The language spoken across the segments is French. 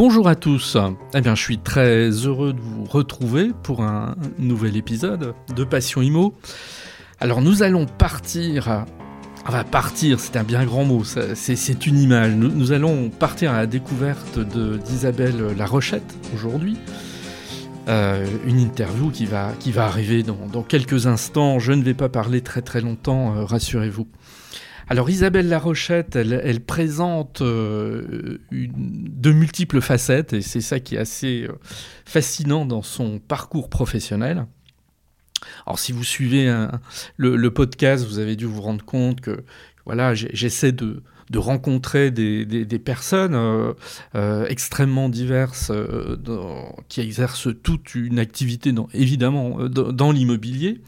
Bonjour à tous. Eh bien, je suis très heureux de vous retrouver pour un nouvel épisode de Passion Imo. Alors, nous allons partir. On va partir, c'est un bien grand mot, c'est une image. Nous, allons partir à la découverte d'Isabelle Larochette aujourd'hui. Euh, une interview qui va, qui va arriver dans, quelques instants. Je ne vais pas parler très très longtemps, euh, rassurez-vous. Alors Isabelle Larochette, elle, elle présente euh, de multiples facettes et c'est ça qui est assez euh, fascinant dans son parcours professionnel. Alors si vous suivez le, podcast, vous avez dû vous rendre compte que voilà, j'essaie de, rencontrer des, personnes euh, extrêmement diverses qui exercent toute une activité, évidemment, dans, l'immobilier,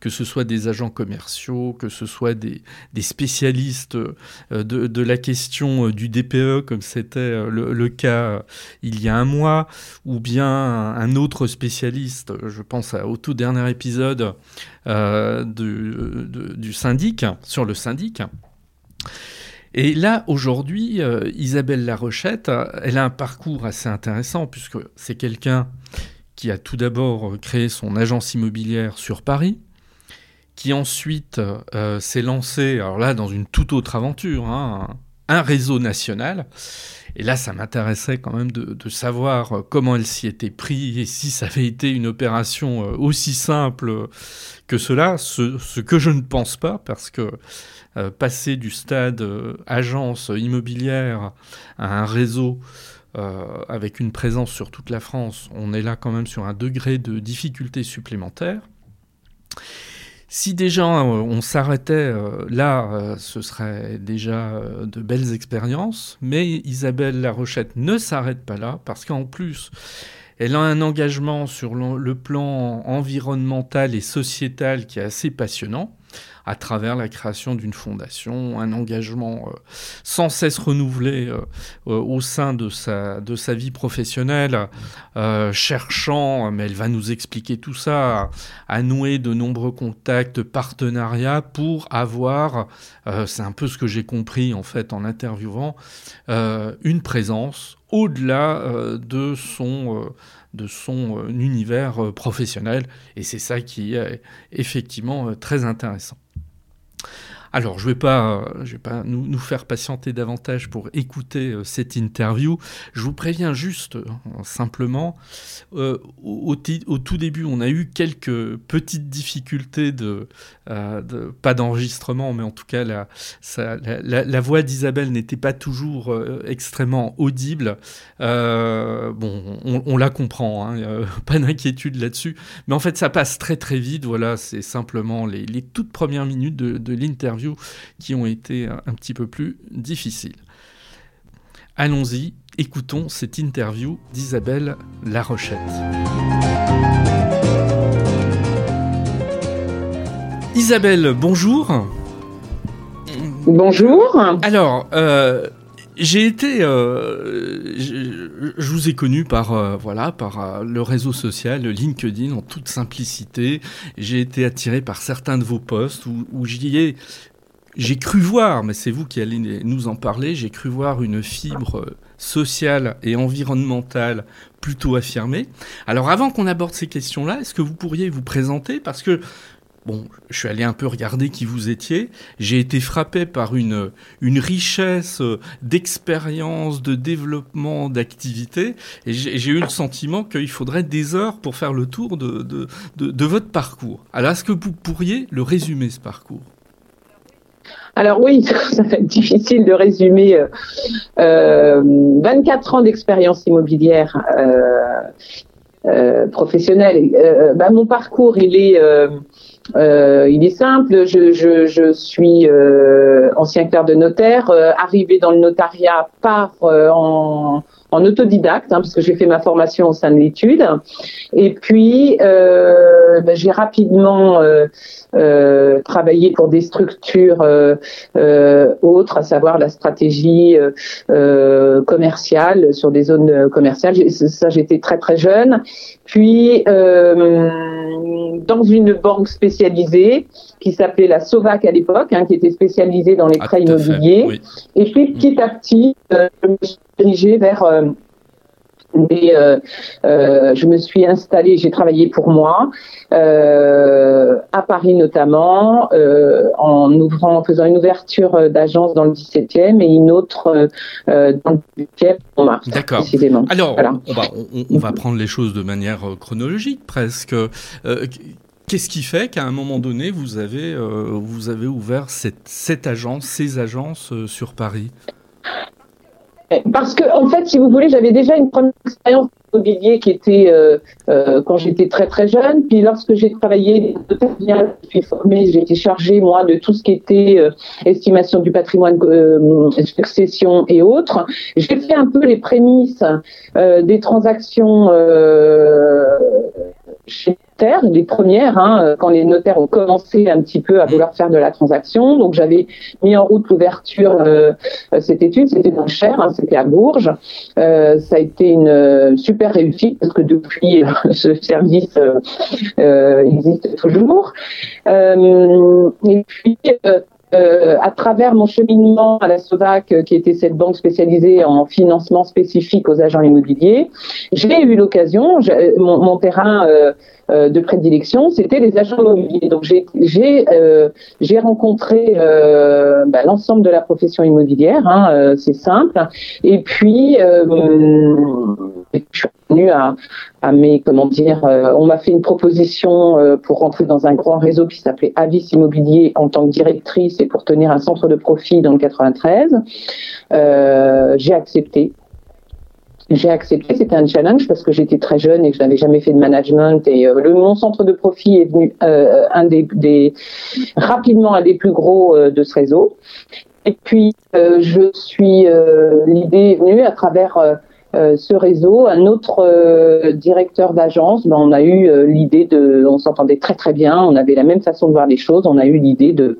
que ce soit des agents commerciaux, que ce soit des, spécialistes de, de, la question du DPE, comme c'était le, cas il y a un mois, ou bien un autre spécialiste, je pense au tout dernier épisode du, syndic, sur le syndic. Et là, aujourd'hui, euh, Isabelle Larochette, elle a un parcours assez intéressant, puisque c'est quelqu'un qui a tout d'abord créé son agence immobilière sur Paris, qui ensuite euh, s'est lancé, alors là, dans une toute autre aventure, hein, un réseau national. Et là, ça m'intéressait quand même de, savoir comment elle s'y était prise et si ça avait été une opération euh, aussi simple que cela, ce que je ne pense pas, parce que euh, passer du stade euh, agence immobilière à un réseau euh, avec une présence sur toute la France, on est là quand même sur un degré de difficulté supplémentaire. Si déjà on s'arrêtait là, ce serait déjà de belles expériences, mais Isabelle Larochette ne s'arrête pas là, parce qu'en plus, elle a un engagement sur le plan environnemental et sociétal qui est assez passionnant à travers la création d'une fondation, un engagement euh, sans cesse renouvelé euh, euh, au sein de sa, de sa vie professionnelle, cherchant, mais elle va nous expliquer tout ça, à, nouer de nombreux contacts, partenariats pour avoir, c'est un peu ce que j'ai compris en fait en interviewant, une présence au-delà de son de son univers professionnel. Et c'est ça qui est effectivement très intéressant. Alors, je ne vais pas, nous, faire patienter davantage pour écouter euh, cette interview. Je vous préviens juste, euh, simplement, euh, au, tout début, on a eu quelques petites difficultés de, pas d'enregistrement, mais en tout cas, la, voix d'Isabelle n'était pas toujours extrêmement audible. bon, on, la comprend, hein, pas d'inquiétude là-dessus. Mais en fait, ça passe très très vite. Voilà, c'est simplement les, toutes premières minutes de l'interview qui ont été un petit peu plus difficiles. Allons-y, écoutons cette interview d'Isabelle Larochette. Isabelle, bonjour. Bonjour. Alors, euh, j'ai été, euh, je, vous ai connu par euh, voilà par euh, le réseau social LinkedIn en toute simplicité. J'ai été attiré par certains de vos posts où, où j'y ai j'ai cru voir, mais c'est vous qui allez nous en parler, j'ai cru voir une fibre sociale et environnementale plutôt affirmée. Alors avant qu'on aborde ces questions-là, est-ce que vous pourriez vous présenter? Parce que bon, je suis allé un peu regarder qui vous étiez. J'ai été frappé par une, richesse d'expérience, de développement, d'activité. Et j'ai eu le sentiment qu'il faudrait des heures pour faire le tour de, votre parcours. Alors, est-ce que vous pourriez le résumer, ce parcours? Alors oui, ça va être difficile de résumer euh, 24 ans d'expérience immobilière euh, euh, professionnelle. Euh, bah, mon parcours, il est euh, il est simple, je, suis euh, ancien clerc de notaire, euh, arrivé dans le notariat par en, en, autodidacte, hein, parce que j'ai fait ma formation au sein de l'étude. Et puis, ben, j'ai rapidement travaillé pour des structures autres, à savoir la stratégie commerciale sur des zones commerciales. Ça, j'étais très très jeune. Puis, dans une banque spécialisée qui s'appelait la Sovac à l'époque, hein, qui était spécialisée dans les ah, prêts immobiliers. Et puis petit à petit, euh, je me suis dirigée vers euh, Mais euh, euh, je me suis installée, j'ai travaillé pour moi, euh, à Paris notamment, en ouvrant, en faisant une ouverture d'agence dans le 17e et une autre dans le 18e en mars. D'accord. Précisément. Alors, on, va, on, va, prendre les choses de manière chronologique presque. Qu'est-ce qui fait qu'à un moment donné, vous avez, vous avez ouvert cette, cette agence, ces agences sur Paris? Parce que, en fait, si vous voulez, j'avais déjà une première expérience immobilier qui était euh, euh, quand j'étais très très jeune. Puis lorsque j'ai travaillé, je suis formée, j'ai été chargée moi de tout ce qui était euh, estimation du patrimoine, succession et autres. J'ai fait un peu les prémices des transactions chez les premières, hein, euh, quand les notaires ont commencé un petit peu à vouloir faire de la transaction. Donc j'avais mis en route l'ouverture, euh, euh, cette étude, c'était dans Cher, hein, c'était à Bourges. ça a été une super réussite parce que depuis, ce service existe toujours. et puis, euh, à travers mon cheminement à la SOVAC, qui était cette banque spécialisée en financement spécifique aux agents immobiliers, j'ai eu l'occasion, mon, mon, terrain euh, euh, de prédilection, c'était les agents immobiliers. Donc j'ai euh, rencontré euh, bah, l'ensemble de la profession immobilière, hein, c'est simple. Et puis je suis venue à, à mes comment dire, on m'a fait une proposition pour rentrer dans un grand réseau qui s'appelait Avis Immobilier en tant que directrice et pour tenir un centre de profit dans le 93. j'ai accepté j'ai accepté, c'était un challenge parce que j'étais très jeune et que je n'avais jamais fait de management et euh, le, mon centre de profit est venu euh, un des, des, rapidement un des plus gros euh, de ce réseau. Et puis je suis l'idée est venue à travers ce réseau, un autre directeur d'agence, ben, on a eu l'idée de, on s'entendait très très bien, on avait la même façon de voir les choses, on a eu l'idée de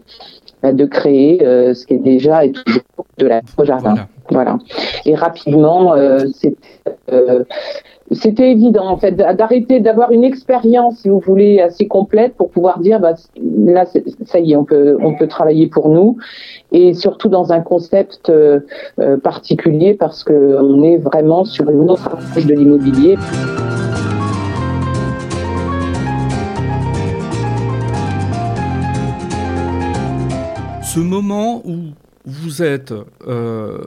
de créer ce qui est déjà et toujours de la jardin. Voilà. Et rapidement, euh, euh, c'était évident en fait d'arrêter d'avoir une expérience, si vous voulez, assez complète pour pouvoir dire bah, là ça y est, on peut on peut travailler pour nous et surtout dans un concept euh, particulier parce que on est vraiment sur une autre approche de l'immobilier. Ce moment où vous êtes euh,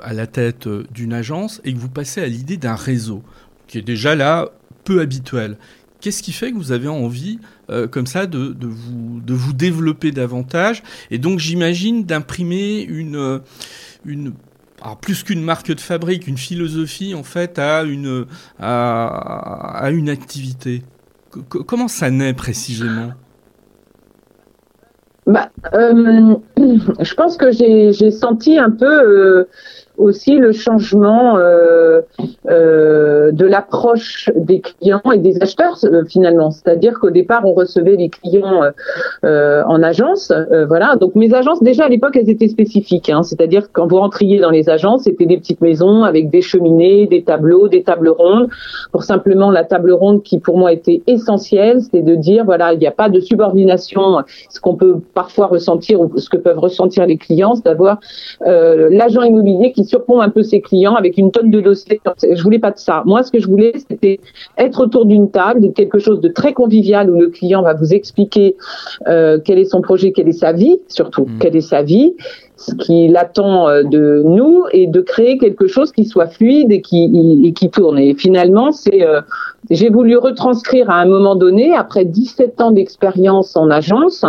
à la tête d'une agence et que vous passez à l'idée d'un réseau, qui est déjà là peu habituel. Qu'est-ce qui fait que vous avez envie, euh, comme ça, de, vous, de vous développer davantage Et donc, j'imagine d'imprimer une, une plus qu'une marque de fabrique, une philosophie, en fait, à une, à une activité. comment ça naît précisément? Bah, euh, je pense que j'ai senti un peu euh, aussi le changement euh, euh, de l'approche des clients et des acheteurs euh, finalement. C'est-à-dire qu'au départ, on recevait les clients en agence, voilà. Donc mes agences déjà à l'époque, elles étaient spécifiques. Hein. C'est-à-dire quand vous rentriez dans les agences, c'était des petites maisons avec des cheminées, des tableaux, des tables rondes. Pour simplement la table ronde qui pour moi était essentielle, c'était de dire voilà, il n'y a pas de subordination. Ce qu'on peut parfois ressentir ou ce que peuvent ressentir les clients, c'est d'avoir l'agent immobilier qui surprend un peu ses clients avec une tonne de dossiers. Je voulais pas de ça. Moi, ce que je voulais, c'était être autour d'une table, quelque chose de très convivial où le client va vous expliquer euh, quel est son projet, quelle est sa vie, surtout mmh. quelle est sa vie, ce qu'il attend euh, de nous et de créer quelque chose qui soit fluide et qui, qui tourne. Et finalement, c'est euh, j'ai voulu retranscrire à un moment donné, après 17 ans d'expérience en agence,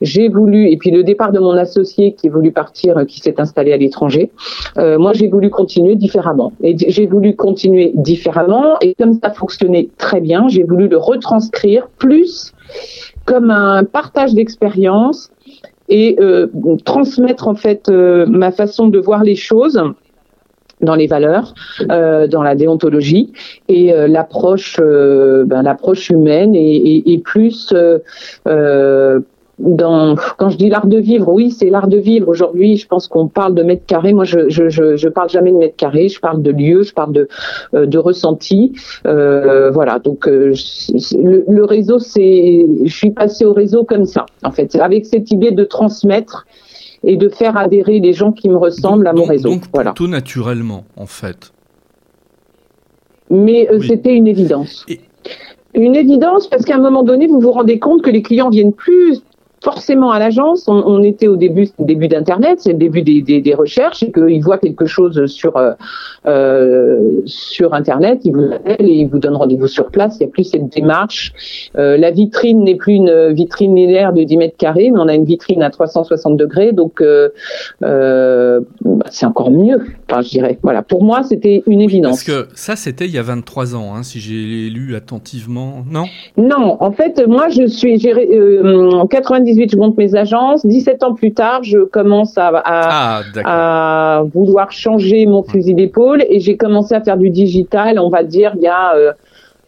j'ai voulu, et puis le départ de mon associé qui est voulu partir, qui s'est installé à l'étranger, euh, moi j'ai voulu continuer différemment. Et j'ai voulu continuer différemment, et comme ça fonctionnait très bien, j'ai voulu le retranscrire plus comme un partage d'expérience et euh, transmettre en fait euh, ma façon de voir les choses dans les valeurs, euh, dans la déontologie et euh, l'approche, ben, l'approche humaine et plus dans, quand je dis l'art de vivre, oui, c'est l'art de vivre. Aujourd'hui, je pense qu'on parle de mètres carrés. Moi, je, je, je, je, parle jamais de mètres carrés. Je parle de lieux, je parle de, euh, de ressenti. Euh, voilà. Donc, euh, le, le, réseau, c'est, je suis passée au réseau comme ça, en fait, avec cette idée de transmettre et de faire adhérer les gens qui me ressemblent à mon réseau. Donc, voilà. plutôt naturellement, en fait. mais c'était une évidence. Une évidence parce qu'à un moment donné, vous vous rendez compte que les clients viennent plus forcément à l'agence. On, était au début, début d'Internet, c'est le début des, des, des recherches, et qu'ils voient quelque chose sur euh, euh, sur Internet, ils vous appellent et ils vous donnent rendez-vous sur place. Il n'y a plus cette démarche. Euh, la vitrine n'est plus une vitrine linéaire de 10 mètres carrés, mais on a une vitrine à 360 degrés, donc euh, bah, c'est encore mieux. Enfin, je dirais. Voilà. Pour moi, c'était une évidence. Parce que ça, c'était il y a 23 ans, hein, si j'ai lu attentivement, non? Non, en fait, moi, je suis en 90 je monte mes agences. 17 ans plus tard, je commence à, à, ah, vouloir changer mon fusil d'épaule et j'ai commencé à faire du digital, on va dire, il y a... Euh,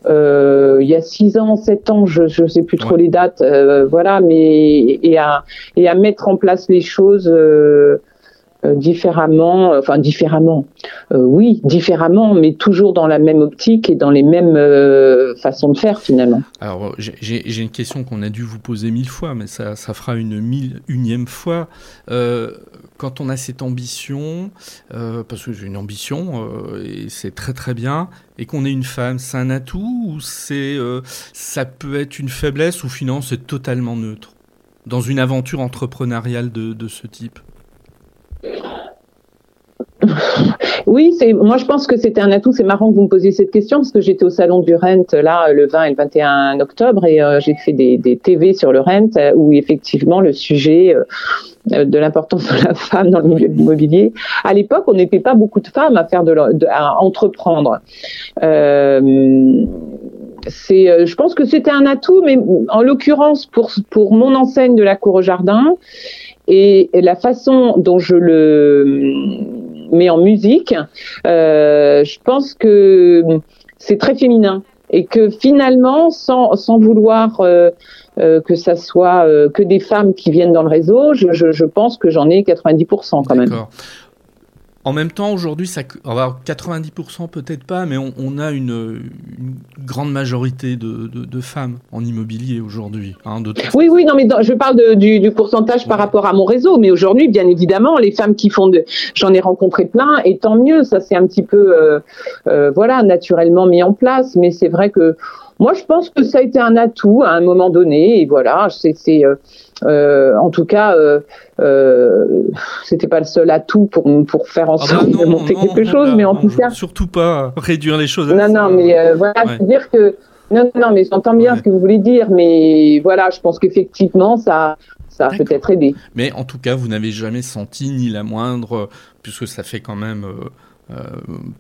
euh, il y a 6 ans, 7 ans, je ne sais plus trop les dates, euh, voilà, mais et à, et à mettre en place les choses euh, différemment, euh, enfin différemment, euh, oui, différemment, mais toujours dans la même optique et dans les mêmes façons de faire finalement. Alors j'ai une question qu'on a dû vous poser mille fois, mais ça, ça fera une mille unième fois. quand on a cette ambition, parce que j'ai une ambition et c'est très très bien, et qu'on est une femme, c'est un atout ou c'est ça peut être une faiblesse ou finalement c'est totalement neutre dans une aventure entrepreneuriale de ce type? Oui, moi je pense que c'était un atout. C'est marrant que vous me posiez cette question parce que j'étais au salon du Rent là le 20 et le 21 octobre et euh, j'ai fait des, TV sur le Rent euh, où effectivement le sujet euh, de l'importance de la femme dans le milieu de l'immobilier. À l'époque, on n'était pas beaucoup de femmes à faire de, à entreprendre. C'est, je pense que c'était un atout, mais en l'occurrence pour pour mon enseigne de la cour au jardin et la façon dont je le mais en musique, euh, je pense que c'est très féminin et que finalement, sans, sans vouloir euh, euh, que ça soit que des femmes qui viennent dans le réseau, je, je, je pense que j'en ai 90% quand même. En même temps, aujourd'hui, ça, 90% peut-être pas, mais on, a une, grande majorité de, femmes en immobilier aujourd'hui. Hein, oui, oui, non, mais je parle du, pourcentage par rapport à mon réseau, mais aujourd'hui, bien évidemment, les femmes qui font de, j'en ai rencontré plein, et tant mieux, ça c'est un petit peu, euh, euh, voilà, naturellement mis en place, mais c'est vrai que moi, je pense que ça a été un atout à un moment donné, et voilà, c'est, euh, euh, en tout cas, euh, euh, c'était pas le seul atout pour pour faire en ah bah sorte de monter quelque chose, mais en tout cas, surtout pas réduire les choses. Non, non, mais euh, voilà, ouais. dire que non, non, mais j'entends bien ce que vous voulez dire, mais voilà, je pense qu'effectivement, ça, ça a peut-être aidé. Mais en tout cas, vous n'avez jamais senti ni la moindre, puisque ça fait quand même euh,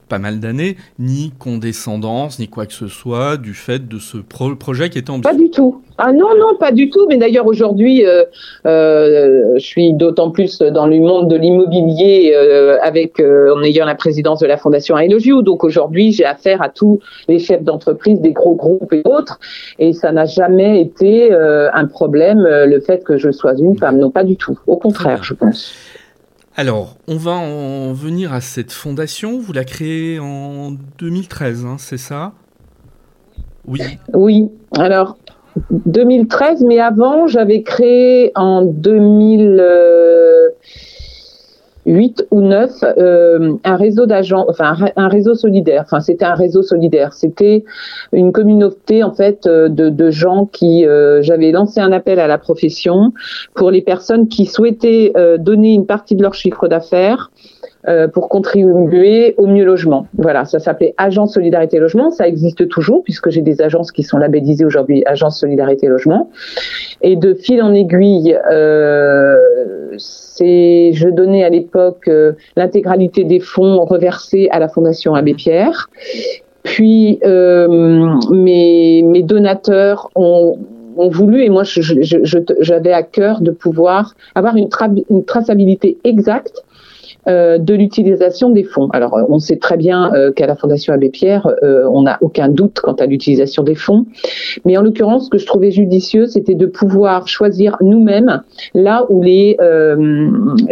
pas mal d'années, ni condescendance, ni quoi que ce soit du fait de ce projet qui était ambitieux. Pas du tout. Ah non, non, pas du tout. Mais d'ailleurs, aujourd'hui, euh, euh, je suis d'autant plus dans le monde de l'immobilier euh, avec euh, en ayant la présidence de la Fondation I Donc aujourd'hui, j'ai affaire à tous les chefs d'entreprise des gros groupes et autres. Et ça n'a jamais été un problème, le fait que je sois une femme. Non, pas du tout. Au contraire, je pense. Alors, on va en venir à cette fondation. Vous la créez en 2013, hein, c'est ça? Oui. Oui. Alors, 2013, mais avant, j'avais créé en 2000. 8 ou 9 euh, un réseau d'agents, enfin un réseau solidaire. Enfin, c'était un réseau solidaire. C'était une communauté en fait euh, de, de gens qui. Euh, J'avais lancé un appel à la profession pour les personnes qui souhaitaient donner une partie de leur chiffre d'affaires euh, pour contribuer au mieux logement. Voilà, ça s'appelait Agence Solidarité Logement. Ça existe toujours puisque j'ai des agences qui sont labellisées aujourd'hui Agence Solidarité Logement. Et de fil en aiguille, euh, c'est, je donnais à l'époque euh, l'intégralité des fonds reversés à la Fondation Abbé Pierre. Puis euh, mes, mes donateurs ont ont voulu et moi j'avais à cœur de pouvoir avoir une, tra une traçabilité exacte de l'utilisation des fonds. Alors, euh, on sait très bien euh, qu'à la Fondation Abbé Pierre, on n'a aucun doute quant à l'utilisation des fonds. Mais en l'occurrence, ce que je trouvais judicieux, c'était de pouvoir choisir nous-mêmes là où les,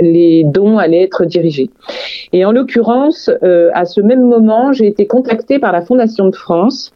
les dons allaient être dirigés. Et en l'occurrence, à ce même moment, j'ai été contactée par la Fondation de France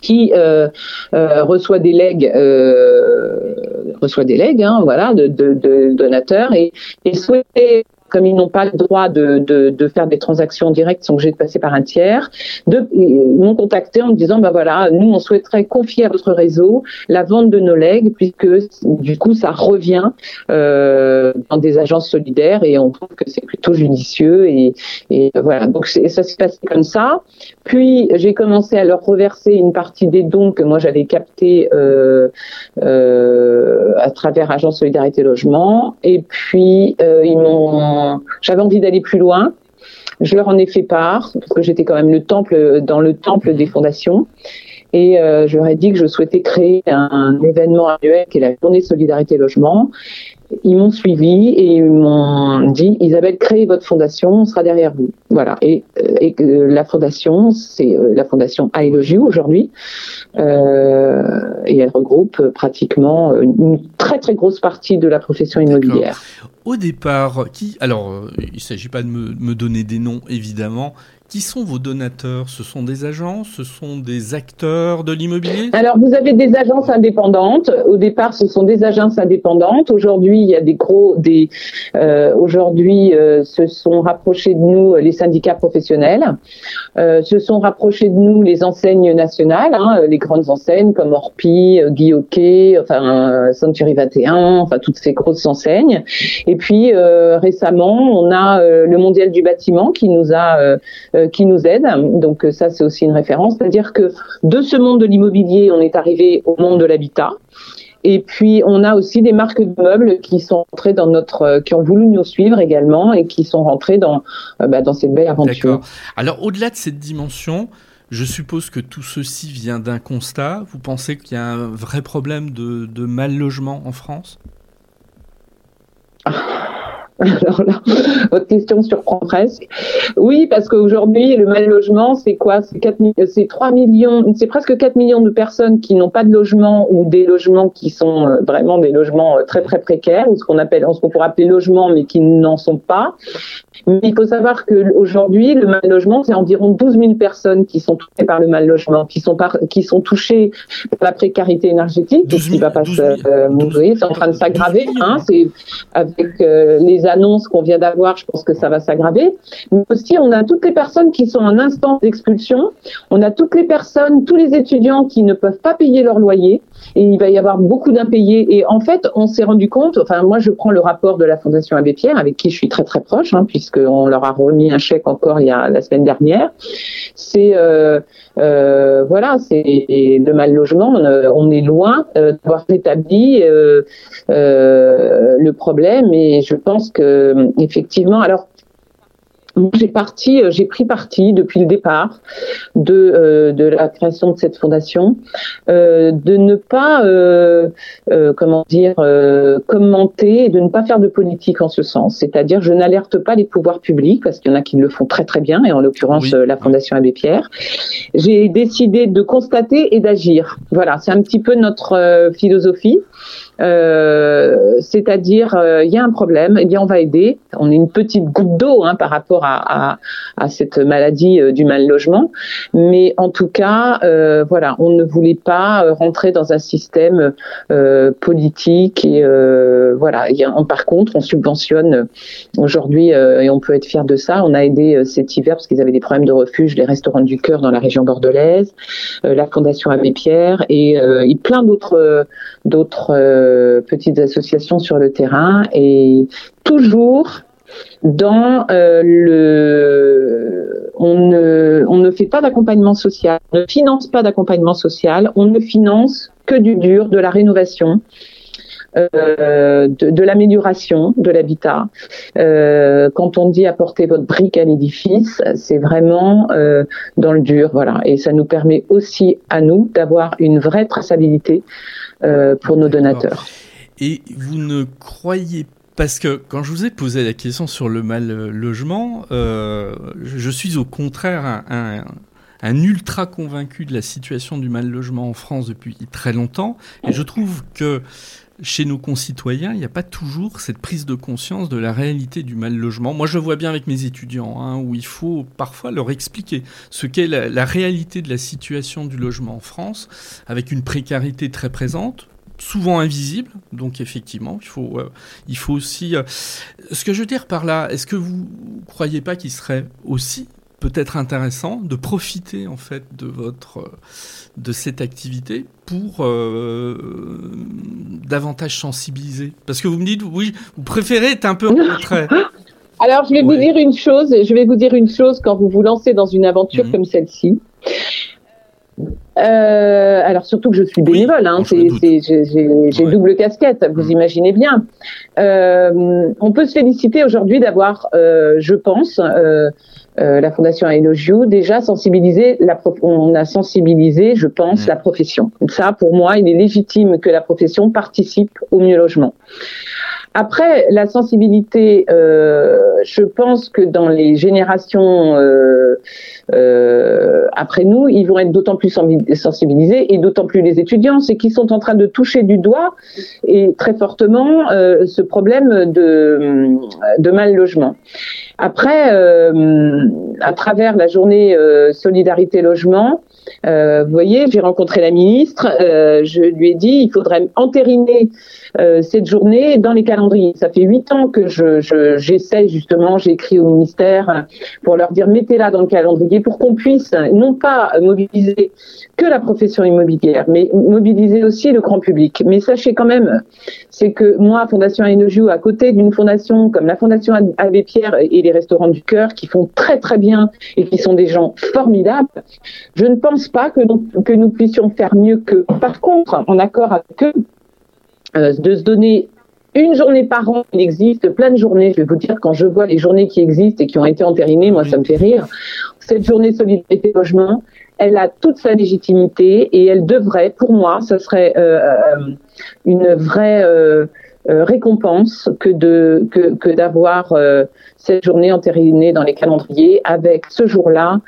qui euh, euh, reçoit des legs, euh, reçoit des legs, hein, voilà, de, de, de, donateurs et, et souhaitait comme ils n'ont pas le droit de, de, faire des transactions directes, sont obligés de passer par un tiers, de, m'ont contacté en me disant, bah voilà, nous on souhaiterait confier à votre réseau la vente de nos legs, puisque du coup ça revient euh, dans des agences solidaires et on trouve que c'est plutôt judicieux et, et voilà. Donc ça s'est passé comme ça. Puis j'ai commencé à leur reverser une partie des dons que moi j'avais captés euh, euh, à travers Agence Solidarité Logement. Et puis euh, ils m'ont, j'avais envie d'aller plus loin. Je leur en ai fait part parce que j'étais quand même dans le temple des fondations. Et euh, je leur ai dit que je souhaitais créer un, un événement annuel qui est la Journée Solidarité Logement ils m'ont suivi et ils m'ont dit Isabelle, créez votre fondation, on sera derrière vous. Voilà. Et, euh, et la fondation, c'est euh, la fondation I aujourd'hui, euh, et elle regroupe pratiquement une très très grosse partie de la profession immobilière. Au départ, qui alors il ne s'agit pas de me, me donner des noms évidemment, qui sont vos donateurs? Ce sont des agences Ce sont des acteurs de l'immobilier? Alors, vous avez des agences indépendantes. Au départ, ce sont des agences indépendantes. Aujourd'hui, il y a des gros. Euh, Aujourd'hui, euh, se sont rapprochés de nous les syndicats professionnels. Euh, se sont rapprochés de nous les enseignes nationales, hein, les grandes enseignes comme Orpi, euh, Guilloquet, enfin Century 21, enfin toutes ces grosses enseignes. Et puis euh, récemment, on a euh, le Mondial du bâtiment qui nous a euh, qui nous aide. Donc euh, ça, c'est aussi une référence. C'est-à-dire que de ce monde de l'immobilier, on est arrivé au monde de l'habitat. Et puis on a aussi des marques de meubles qui sont entrées dans notre, euh, qui ont voulu nous suivre également et qui sont rentrées dans bah, dans cette belle aventure. Alors au-delà de cette dimension, je suppose que tout ceci vient d'un constat. Vous pensez qu'il y a un vrai problème de, de mal logement en France? Alors là, votre question surprend presque. Oui, parce qu'aujourd'hui, le mal logement, c'est quoi? C'est 3 millions, c'est presque 4 millions de personnes qui n'ont pas de logement ou des logements qui sont euh, vraiment des logements euh, très très précaires ou ce qu'on appelle, ce qu'on pourrait appeler logement, mais qui n'en sont pas. Mais il faut savoir qu'aujourd'hui, le mal logement, c'est environ 12 000 personnes qui sont touchées par le mal logement, qui sont par, qui sont touchées par la précarité énergétique, qui va pas se mourir, c'est en train de s'aggraver. Hein, c'est avec euh, les annonces qu'on vient d'avoir, je pense que ça va s'aggraver. Mais aussi, on a toutes les personnes qui sont en instance d'expulsion. On a toutes les personnes, tous les étudiants qui ne peuvent pas payer leur loyer. Et il va y avoir beaucoup d'impayés. Et en fait, on s'est rendu compte, enfin, moi, je prends le rapport de la Fondation Abbé Pierre, avec qui je suis très, très proche, hein, puisqu'on leur a remis un chèque encore il y a la semaine dernière. C'est, euh, euh, voilà, c'est le mal logement. On, est loin euh, d'avoir rétabli euh, euh, le problème. Et je pense que, effectivement, alors, j'ai parti, euh, j'ai pris parti depuis le départ de, euh, de la création de cette fondation, euh, de ne pas, euh, euh comment dire, euh, commenter et de ne pas faire de politique en ce sens. C'est-à-dire, je n'alerte pas les pouvoirs publics parce qu'il y en a qui le font très très bien, et en l'occurrence oui. la Fondation Abbé Pierre. J'ai décidé de constater et d'agir. Voilà, c'est un petit peu notre philosophie. Euh, c'est-à-dire euh, il y a un problème, eh bien on va aider. On est une petite goutte d'eau hein, par rapport à, à, à cette maladie euh, du mal logement, mais en tout cas, voilà, on ne voulait pas rentrer dans un système politique et voilà. Y par contre, on subventionne aujourd'hui et on peut être fier de ça. On a aidé cet hiver parce qu'ils avaient des problèmes de refuge, les restaurants du cœur dans la région bordelaise, la Fondation Abbé Pierre et, et plein d'autres d'autres petites associations sur le terrain et toujours dans euh, le on ne, on ne fait pas d'accompagnement social, on ne finance pas d'accompagnement social, on ne finance que du dur, de la rénovation. Euh, de, de l'amélioration de l'habitat. Euh, quand on dit apporter votre brique à l'édifice, c'est vraiment euh, dans le dur, voilà. Et ça nous permet aussi à nous d'avoir une vraie traçabilité pour nos donateurs. Et vous ne croyez parce que quand je vous ai posé la question sur le mal logement, je suis au contraire un, un, un, ultra convaincu de la situation du mal logement en France depuis très longtemps. Et je trouve que chez nos concitoyens, il n'y a pas toujours cette prise de conscience de la réalité du mal logement. Moi, je vois bien avec mes étudiants, hein, où il faut parfois leur expliquer ce qu'est la, réalité de la situation du logement en France, avec une précarité très présente, souvent invisibles. Donc effectivement, il faut, il faut aussi. ce que je veux dire par là, est-ce que vous croyez pas qu'il serait aussi peut-être intéressant de profiter en fait de votre de cette activité pour euh, davantage sensibiliser Parce que vous me dites, oui, vous préférez être un peu en retrait. Alors, je vais vous dire une chose, je vais vous dire une chose quand vous vous lancez dans une aventure mhm. comme celle-ci. Euh, alors surtout que je suis bénévole, hein, j'ai double casquette, vous mhm. imaginez bien. Euh, on peut se féliciter aujourd'hui d'avoir, je pense, euh, la Fondation Elogio, déjà sensibilisé, la on a sensibilisé, je pense, mmh. la profession. Ça, pour moi, il est légitime que la profession participe au mieux logement. Après, la sensibilité, euh, je pense que dans les générations euh, euh, après nous, ils vont être d'autant plus sensibilisés et d'autant plus les étudiants, c'est qu'ils sont en train de toucher du doigt et très fortement euh, ce problème de, de mal logement. Après, euh, à travers la journée solidarité logement, euh, vous voyez, j'ai rencontré la ministre, euh, je lui ai dit il faudrait entériner euh, cette journée dans les calendriers. Ça fait huit ans que je, j'essaie justement, j'ai écrit au ministère pour leur dire mettez-la dans le calendrier pour qu'on puisse non pas mobiliser que la profession immobilière, mais mobiliser aussi le grand public. Mais sachez quand même, c'est que moi, Fondation Enoju, à côté d'une fondation comme la Fondation Abbé Pierre et les Restaurants du Cœur, qui font très très bien et qui sont des gens formidables, je ne pense pas que nous, que nous puissions faire mieux que. Par contre, en accord avec eux, euh, de se donner une journée par an, il existe plein de journées. Je vais vous dire, quand je vois les journées qui existent et qui ont été entérinées, moi, ça me fait rire. Cette journée solidarité logement, elle a toute sa légitimité et elle devrait, pour moi, ce serait euh, euh, une vraie euh, récompense que d'avoir cette journée entérinée dans les calendriers avec ce jour-là,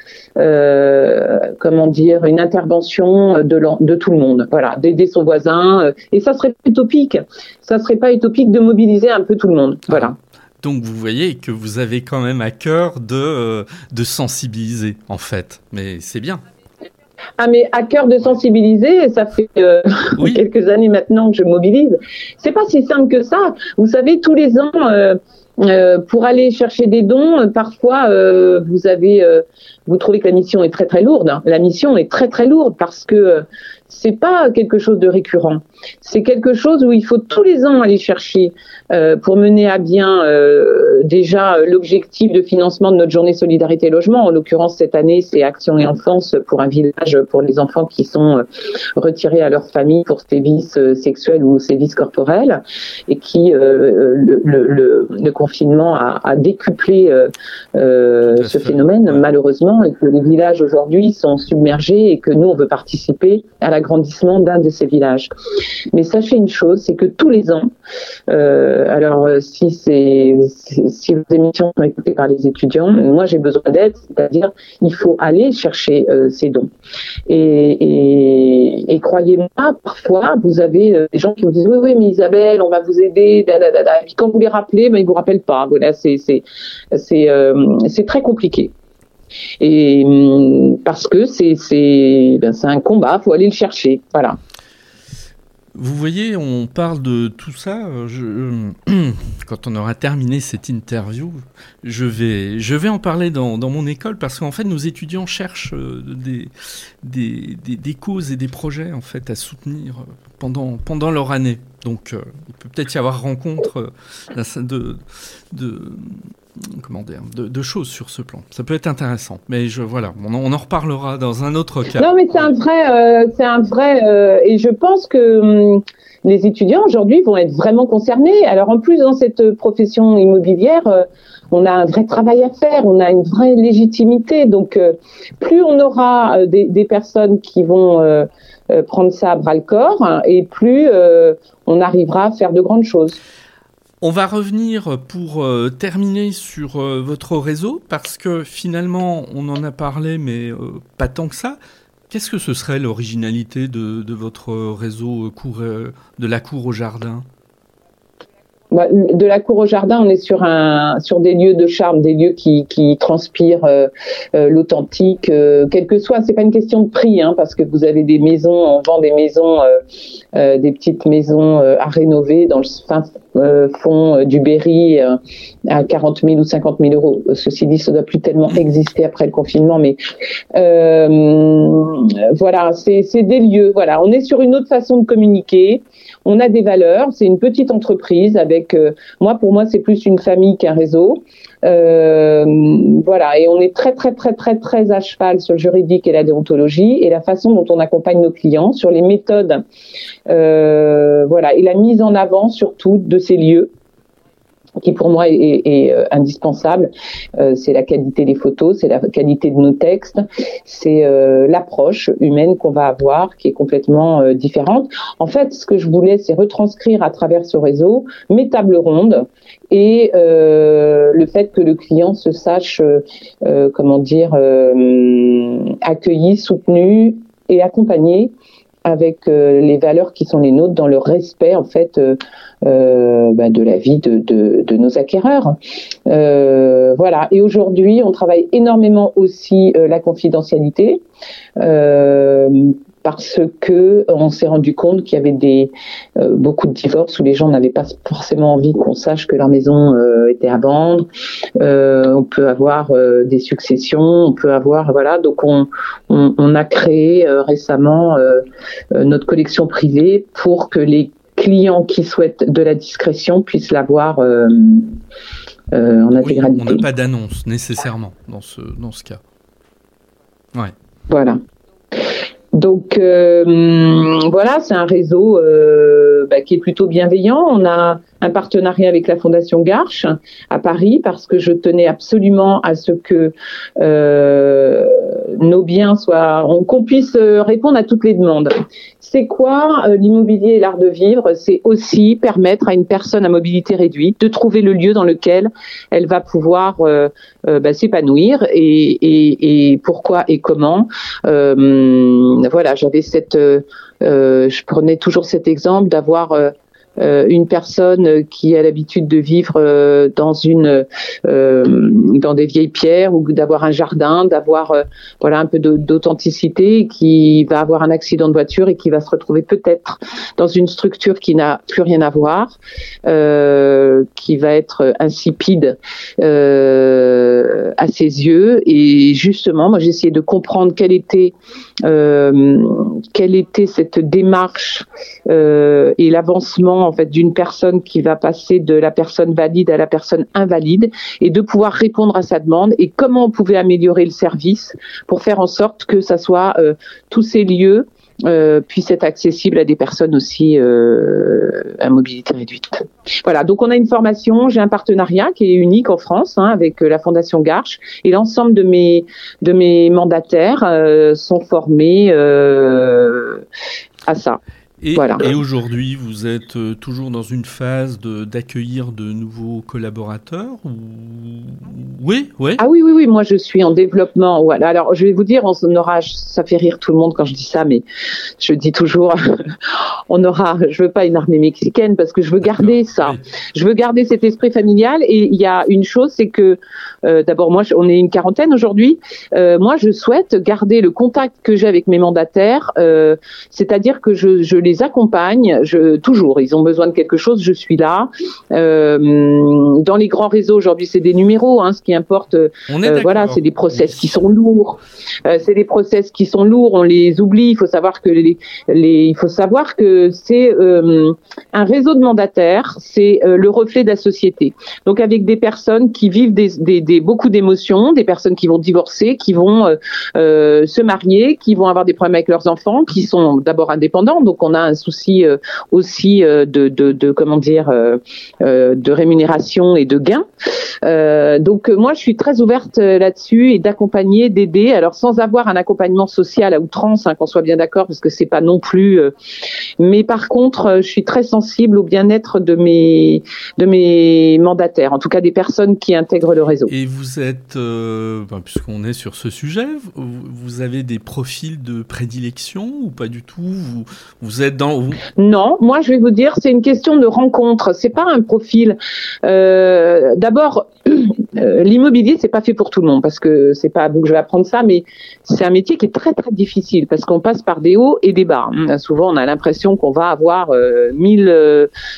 comment dire, une intervention de, tout le monde. Voilà, d'aider son voisin. et ça serait utopique. Ça serait pas utopique de mobiliser un peu tout le monde. Voilà. Donc vous voyez que vous avez quand même à cœur de sensibiliser, en fait. Mais c'est bien. Ah mais à cœur de sensibiliser, ça fait euh, quelques années maintenant que je mobilise. C'est pas si simple que ça. Vous savez, tous les ans, euh, euh, pour aller chercher des dons, parfois vous avez, vous trouvez que la mission est très très lourde. La mission est très très lourde parce que c'est pas quelque chose de récurrent. C'est quelque chose où il faut tous les ans aller chercher euh, pour mener à bien euh, déjà l'objectif de financement de notre journée solidarité logement. En l'occurrence cette année, c'est Action et Enfance pour un village pour les enfants qui sont euh, retirés à leur famille pour sévices sexuels ou sévices corporels et qui le, le, le, confinement a, a décuplé ce phénomène malheureusement et que les villages aujourd'hui sont submergés et que nous on veut participer à la l'agrandissement d'un de ces villages. Mais sachez une chose, c'est que tous les ans, euh, alors euh, si c'est si vos émissions sont écoutées par les étudiants, moi j'ai besoin d'aide, c'est-à-dire il faut aller chercher euh, ces dons. Et, croyez-moi, parfois vous avez des gens qui vous disent oui oui mais Isabelle, on va vous aider, puis quand vous les rappelez, ben ils vous rappellent pas. Voilà, c'est c'est c'est c'est très compliqué. Et hum, parce que c'est c'est ben, un combat, faut aller le chercher. Voilà. Vous voyez, on parle de tout ça. Je, quand on aura terminé cette interview, je vais, je vais en parler dans, dans mon école parce qu'en fait, nos étudiants cherchent euh, des, des, des, causes et des projets en fait à soutenir pendant, pendant leur année. Donc, euh, il peut peut-être y avoir rencontre euh, de, de, comment dire, de, choses sur ce plan. Ça peut être intéressant, mais je voilà, on, en reparlera dans un autre cas. Non, mais c'est un vrai, euh, c'est un vrai, euh, et je pense que hum, les étudiants aujourd'hui vont être vraiment concernés. Alors en plus dans cette profession immobilière, euh, on a un vrai travail à faire, on a une vraie légitimité. Donc plus on aura des, des, personnes qui vont prendre ça à bras le corps, hein, et plus on arrivera à faire de grandes choses. On va revenir pour euh, terminer sur euh, votre réseau, parce que finalement, on en a parlé, mais euh, pas tant que ça. Qu'est-ce que ce serait l'originalité de, votre réseau de la cour au jardin? De la cour au jardin, on est sur un sur des lieux de charme, des lieux qui, qui transpirent euh, euh, l'authentique, euh, quel que soit. C'est pas une question de prix, hein, parce que vous avez des maisons, on vend des maisons, des petites maisons à rénover dans le fin fond du Berry à 40 000 ou 50 000 euros. Ceci dit, ça doit plus tellement exister après le confinement, mais voilà, c'est des lieux. Voilà, on est sur une autre façon de communiquer on a des valeurs. C'est une petite entreprise avec, euh, moi pour moi c'est plus une famille qu'un réseau. Euh, voilà, et on est très très très très très à cheval sur le juridique et la déontologie et la façon dont on accompagne nos clients sur les méthodes, euh, voilà, et la mise en avant surtout de ces lieux qui pour moi est, euh, indispensable, euh, c'est la qualité des photos, c'est la qualité de nos textes, c'est euh, l'approche humaine qu'on va avoir qui est complètement différente. En fait, ce que je voulais, c'est retranscrire à travers ce réseau mes tables rondes et le fait que le client se sache, comment dire, accueilli, soutenu et accompagné avec euh, les valeurs qui sont les nôtres dans le respect en fait euh, euh, bah, de la vie de, de nos acquéreurs. voilà. Et aujourd'hui, on travaille énormément aussi la confidentialité parce que on s'est rendu compte qu'il y avait des euh, beaucoup de divorces où les gens n'avaient pas forcément envie qu'on sache que leur maison euh, était à vendre. Euh, on peut avoir des successions, on peut avoir voilà. Donc on on, on a créé récemment notre collection privée pour que les clients qui souhaitent de la discrétion puissent l'avoir. en intégralité. on n'a pas d'annonce nécessairement dans ce, dans ce cas. Ouais. Voilà. Donc euh, voilà, c'est un réseau euh, bah, qui est plutôt bienveillant. On a un partenariat avec la Fondation Garche à Paris parce que je tenais absolument à ce que euh, nos biens soient, qu'on puisse répondre à toutes les demandes. C'est quoi euh, l'immobilier et l'art de vivre? C'est aussi permettre à une personne à mobilité réduite de trouver le lieu dans lequel elle va pouvoir euh, euh, bah, s'épanouir et, et, et, pourquoi et comment. voilà, j'avais cette, je prenais toujours cet exemple d'avoir euh, une personne qui a l'habitude de vivre euh, dans une euh, dans des vieilles pierres ou d'avoir un jardin, d'avoir voilà un peu d'authenticité, qui va avoir un accident de voiture et qui va se retrouver peut-être dans une structure qui n'a plus rien à voir, qui va être insipide à ses yeux. Et justement, moi j'ai essayé de comprendre quelle était quelle était cette démarche et l'avancement en fait d'une personne qui va passer de la personne valide à la personne invalide et de pouvoir répondre à sa demande et comment on pouvait améliorer le service pour faire en sorte que ça soit euh, tous ces lieux euh, puissent être accessibles à des personnes aussi euh, à mobilité réduite. Voilà, donc on a une formation, j'ai un partenariat qui est unique en France hein, avec la Fondation Garche et l'ensemble de mes de mes mandataires sont formés à ça. Et, aujourd'hui, vous êtes euh, toujours dans une phase d'accueillir de, nouveaux collaborateurs ou... Oui, oui. Ah oui, oui, oui. Moi, je suis en développement. Voilà. Alors, je vais vous dire, on aura, ça fait rire tout le monde quand je dis ça, mais je dis toujours, on aura. Je veux pas une armée mexicaine parce que je veux garder ça. Je veux garder cet esprit familial. Et il y a une chose, c'est que euh, d'abord, moi, on est une quarantaine aujourd'hui. Euh, moi, je souhaite garder le contact que j'ai avec mes mandataires, euh, c'est-à-dire que je, je les accompagne, je, toujours. Ils ont besoin de quelque chose, je suis là. Euh, dans les grands réseaux aujourd'hui, c'est des numéros. Hein, ce qui importe, euh, voilà, c'est des process qui sont lourds. Euh, c'est des process qui sont lourds. On les oublie. Il faut savoir que les, les il faut savoir que c'est un réseau de mandataires. C'est le reflet de la société. Donc avec des personnes qui vivent des, des, des beaucoup d'émotions, des personnes qui vont divorcer, qui vont se marier, qui vont avoir des problèmes avec leurs enfants, qui sont d'abord indépendants. Donc on a un souci euh, aussi euh, de, de, comment dire euh, de rémunération et de gains. donc moi je suis très ouverte là-dessus et d'accompagner, d'aider. Alors sans avoir un accompagnement social à outrance, hein, qu'on soit bien d'accord, parce que c'est pas non plus. mais par contre, je suis très sensible au bien-être de mes de mes mandataires, en tout cas des personnes qui intègrent le réseau. Et vous êtes, ben, puisqu'on est sur ce sujet, vous, avez des profils de prédilection ou pas du tout? Vous, vous êtes êtes dans Non, moi je vais vous dire, c'est une question de rencontre. C'est pas un profil. Euh, D'abord, euh, l'immobilier c'est pas fait pour tout le monde parce que c'est pas à vous que je vais apprendre ça, mais c'est un métier qui est très très difficile parce qu'on passe par des hauts et des bas. Hum, souvent, on a l'impression qu'on va avoir euh, mille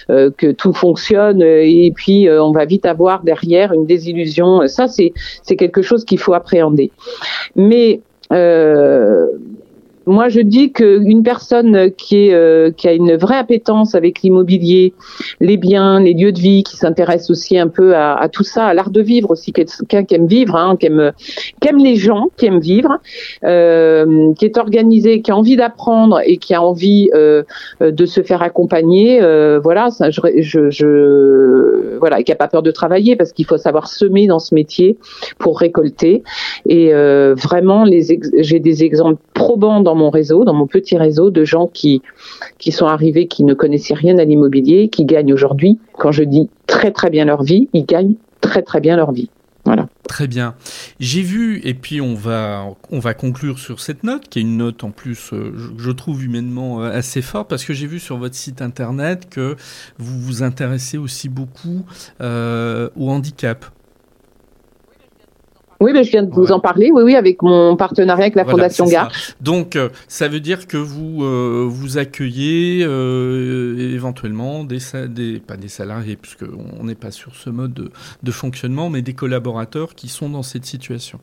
que tout fonctionne et puis on va vite avoir derrière une désillusion. Ça, c'est c'est quelque chose qu'il faut appréhender. Mais euh, moi, je dis qu'une personne qui, est, euh, qui a une vraie appétence avec l'immobilier, les biens, les lieux de vie, qui s'intéresse aussi un peu à, à tout ça, à l'art de vivre aussi, quelqu'un qui aime vivre, hein, qui, aime, qui aime les gens, qui aime vivre, euh, qui est organisé, qui a envie d'apprendre et qui a envie euh, de se faire accompagner, euh, voilà, ça, je, je, voilà, et qui a pas peur de travailler parce qu'il faut savoir semer dans ce métier pour récolter. Et euh, vraiment, j'ai des exemples probants mon réseau, dans mon petit réseau de gens qui, qui sont arrivés, qui ne connaissaient rien à l'immobilier, qui gagnent aujourd'hui, quand je dis très très bien leur vie, ils gagnent très très bien leur vie. Voilà. Très bien. J'ai vu, et puis on va, on va conclure sur cette note, qui est une note en plus, euh, je, je, trouve humainement euh, assez forte, parce que j'ai vu sur votre site internet que vous vous intéressez aussi beaucoup euh, au handicap. Oui, mais je viens de vous ouais. en parler, oui, oui, avec mon partenariat avec la voilà, Fondation Gare. Donc, euh, ça veut dire que vous euh, vous accueillez euh, éventuellement des, des, pas des salariés, puisqu'on n'est pas sur ce mode de, de, fonctionnement, mais des collaborateurs qui sont dans cette situation.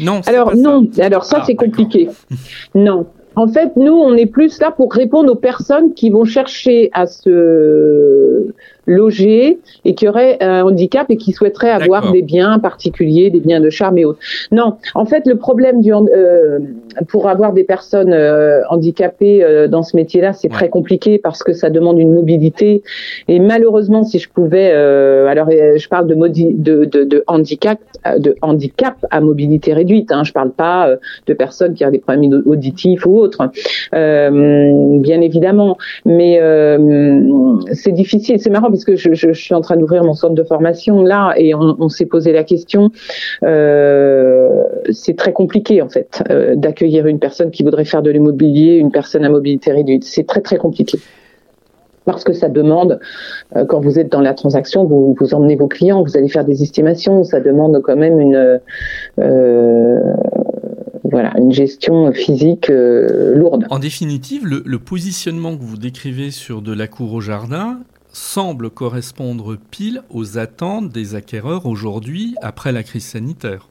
Non. Alors non. Ça. Alors ça, ah, c'est compliqué. non. En fait, nous, on est plus là pour répondre aux personnes qui vont chercher à se logés et qui auraient un handicap et qui souhaiteraient avoir des biens particuliers, des biens de charme et autres. Non, en fait, le problème du, euh, pour avoir des personnes euh, handicapées euh, dans ce métier-là, c'est ouais. très compliqué parce que ça demande une mobilité. Et malheureusement, si je pouvais, euh, alors euh, je parle de, de, de, de, handicap, de handicap à mobilité réduite. Hein, je parle pas de personnes qui ont des problèmes auditifs ou autres, bien évidemment. Mais c'est difficile. C'est marrant parce que je, je, suis en train d'ouvrir mon centre de formation là et on, s'est posé la question. Euh, c'est très compliqué en fait euh, d'accueillir une personne qui voudrait faire de l'immobilier, une personne à mobilité réduite. C'est très très compliqué parce que ça demande, euh, quand vous êtes dans la transaction, vous, emmenez vos clients, vous allez faire des estimations, ça demande quand même une voilà une gestion physique lourde. En définitive, le, positionnement que vous décrivez sur de la cour au jardin semble correspondre pile aux attentes des acquéreurs aujourd'hui après la crise sanitaire.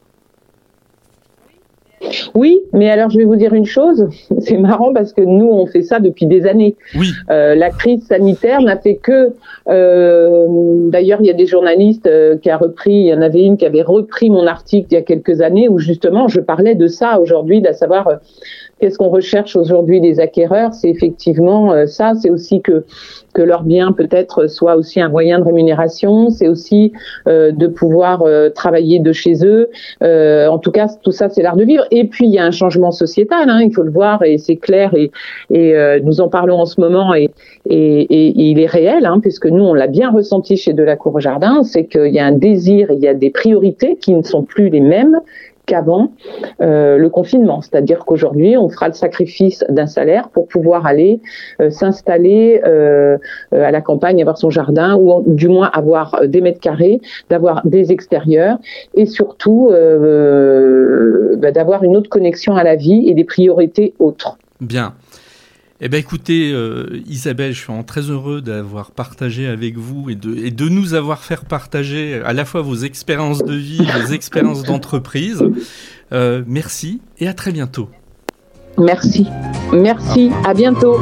Oui, mais alors je vais vous dire une chose, c'est marrant parce que nous on fait ça depuis des années. Oui. Euh, la crise sanitaire n'a fait que, euh, d'ailleurs il y a des journalistes euh, qui a repris, il y en avait une qui avait repris mon article il y a quelques années où justement je parlais de ça aujourd'hui, d'à savoir qu'est-ce qu'on recherche aujourd'hui des acquéreurs, c'est effectivement euh, ça, c'est aussi que que leur bien peut-être soit aussi un moyen de rémunération, c'est aussi euh, de pouvoir euh, travailler de chez eux. En tout cas, tout ça, c'est l'art de vivre. Et puis, il y a un changement sociétal, hein, il faut le voir, et c'est clair, et, et nous en parlons en ce moment, et, et, et il est réel, hein, puisque nous, on l'a bien ressenti chez Delacour Jardin, c'est qu'il y a un désir, il y a des priorités qui ne sont plus les mêmes qu'avant euh, le confinement. C'est-à-dire qu'aujourd'hui, on fera le sacrifice d'un salaire pour pouvoir aller euh, s'installer euh, à la campagne, avoir son jardin, ou du moins avoir des mètres carrés, d'avoir des extérieurs, et surtout bah, d'avoir une autre connexion à la vie et des priorités autres. Bien. Eh bien, écoutez, euh, Isabelle, je suis très heureux d'avoir partagé avec vous et de, et de nous avoir fait partager à la fois vos expériences de vie, vos expériences d'entreprise. Euh, merci et à très bientôt. Merci. Merci. À bientôt.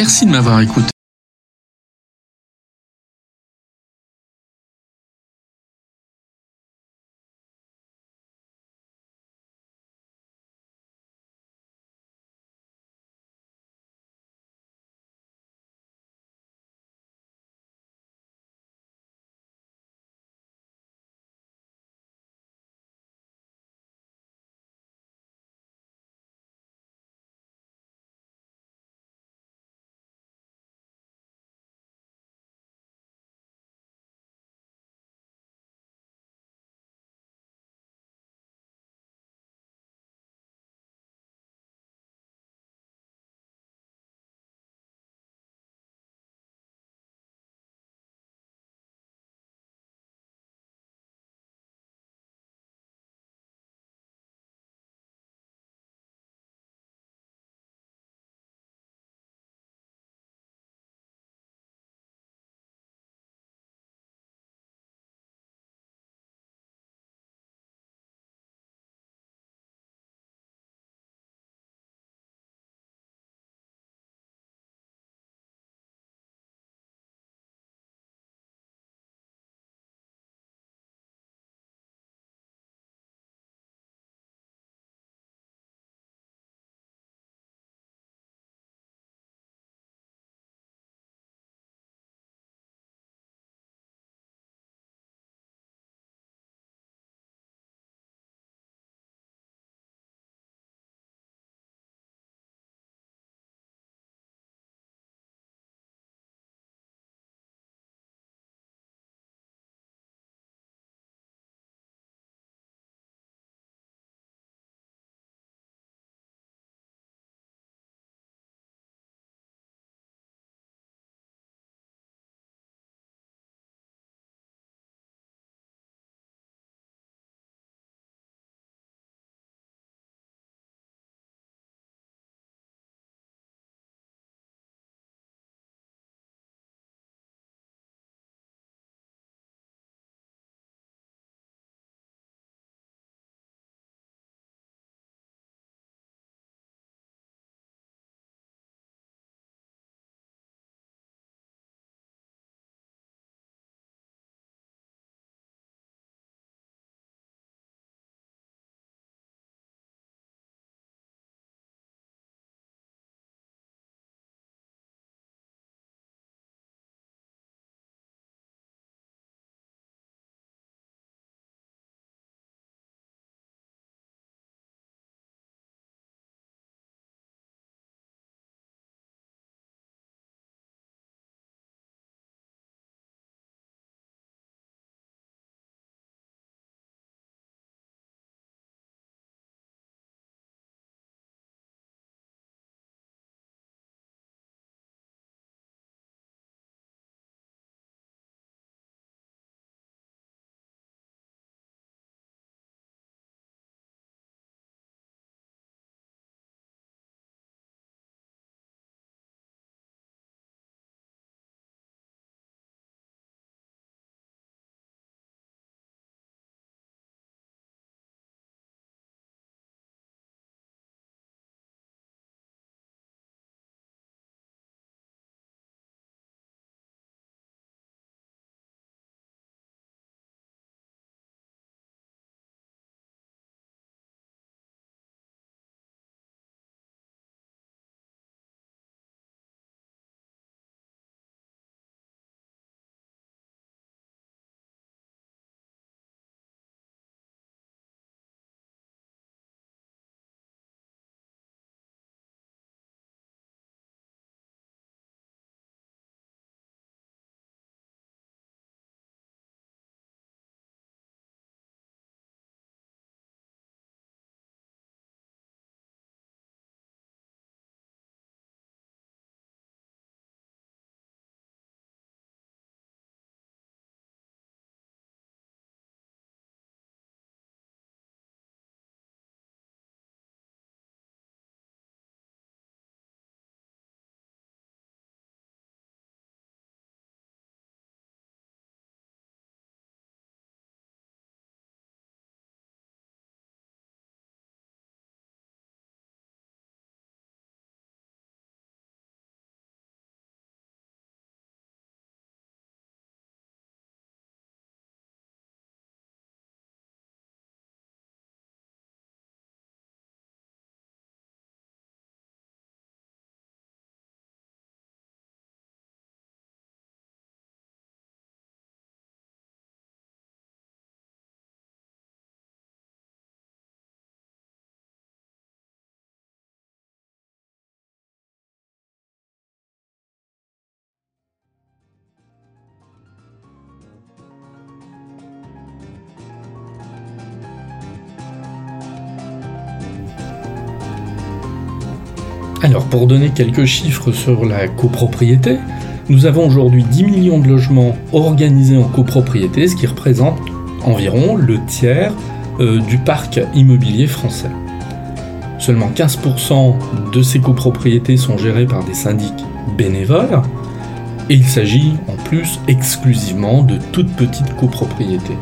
Merci de m'avoir écouté. Alors pour donner quelques chiffres sur la copropriété, nous avons aujourd'hui 10 millions de logements organisés en copropriété, ce qui représente environ le tiers euh, du parc immobilier français. Seulement 15% de ces copropriétés sont gérées par des syndics bénévoles, et il s'agit en plus exclusivement de toutes petites copropriétés.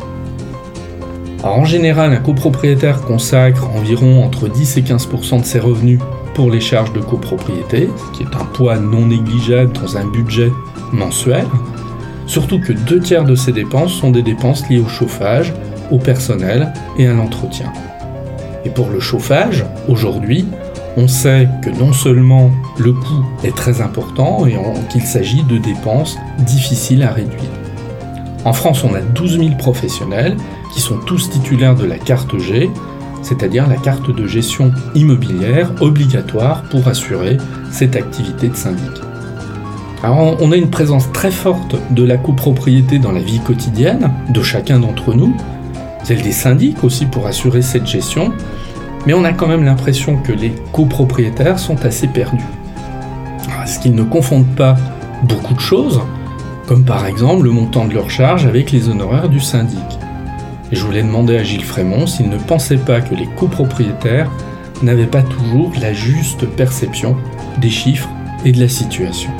en général, un copropriétaire consacre environ entre 10 et 15% de ses revenus pour les charges de copropriété, qui est un poids non négligeable dans un budget mensuel, surtout que deux tiers de ces dépenses sont des dépenses liées au chauffage, au personnel et à l'entretien. Et pour le chauffage, aujourd'hui, on sait que non seulement le coût est très important et qu'il s'agit de dépenses difficiles à réduire. En France, on a 12 000 professionnels qui sont tous titulaires de la carte G, c'est-à-dire la carte de gestion immobilière obligatoire pour assurer cette activité de syndic. Alors on a une présence très forte de la copropriété dans la vie quotidienne de chacun d'entre nous, celle des syndics aussi pour assurer cette gestion, mais on a quand même l'impression que les copropriétaires sont assez perdus. Est-ce qu'ils ne confondent pas beaucoup de choses, comme par exemple le montant de leur charge avec les honoraires du syndic Je voulais demander à Gilles Frémont s'il ne pensait pas que les copropriétaires n'avaient pas toujours la juste perception des chiffres et de la situation.